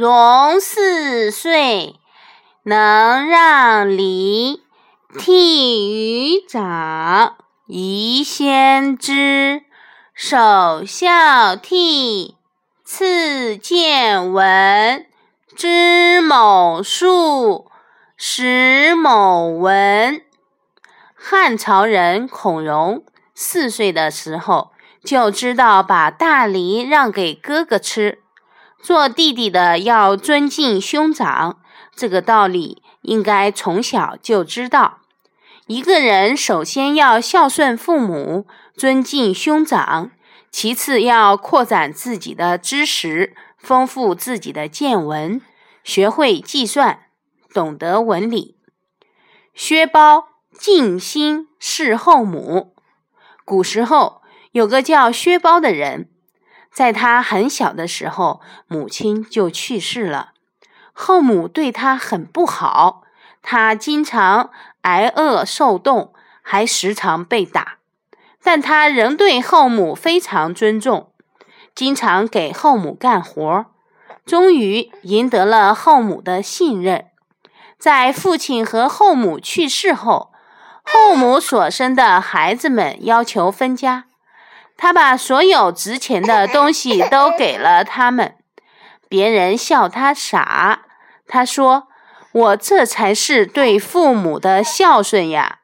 融四岁，能让梨，悌于长，宜先知。首孝悌，次见闻。知某数，识某文。汉朝人孔融四岁的时候就知道把大梨让给哥哥吃，做弟弟的要尊敬兄长，这个道理应该从小就知道。一个人首先要孝顺父母，尊敬兄长，其次要扩展自己的知识，丰富自己的见闻。学会计算，懂得文理。薛包尽心侍后母。古时候有个叫薛包的人，在他很小的时候，母亲就去世了，后母对他很不好，他经常挨饿受冻，还时常被打，但他仍对后母非常尊重，经常给后母干活。终于赢得了后母的信任。在父亲和后母去世后，后母所生的孩子们要求分家，他把所有值钱的东西都给了他们。别人笑他傻，他说：“我这才是对父母的孝顺呀。”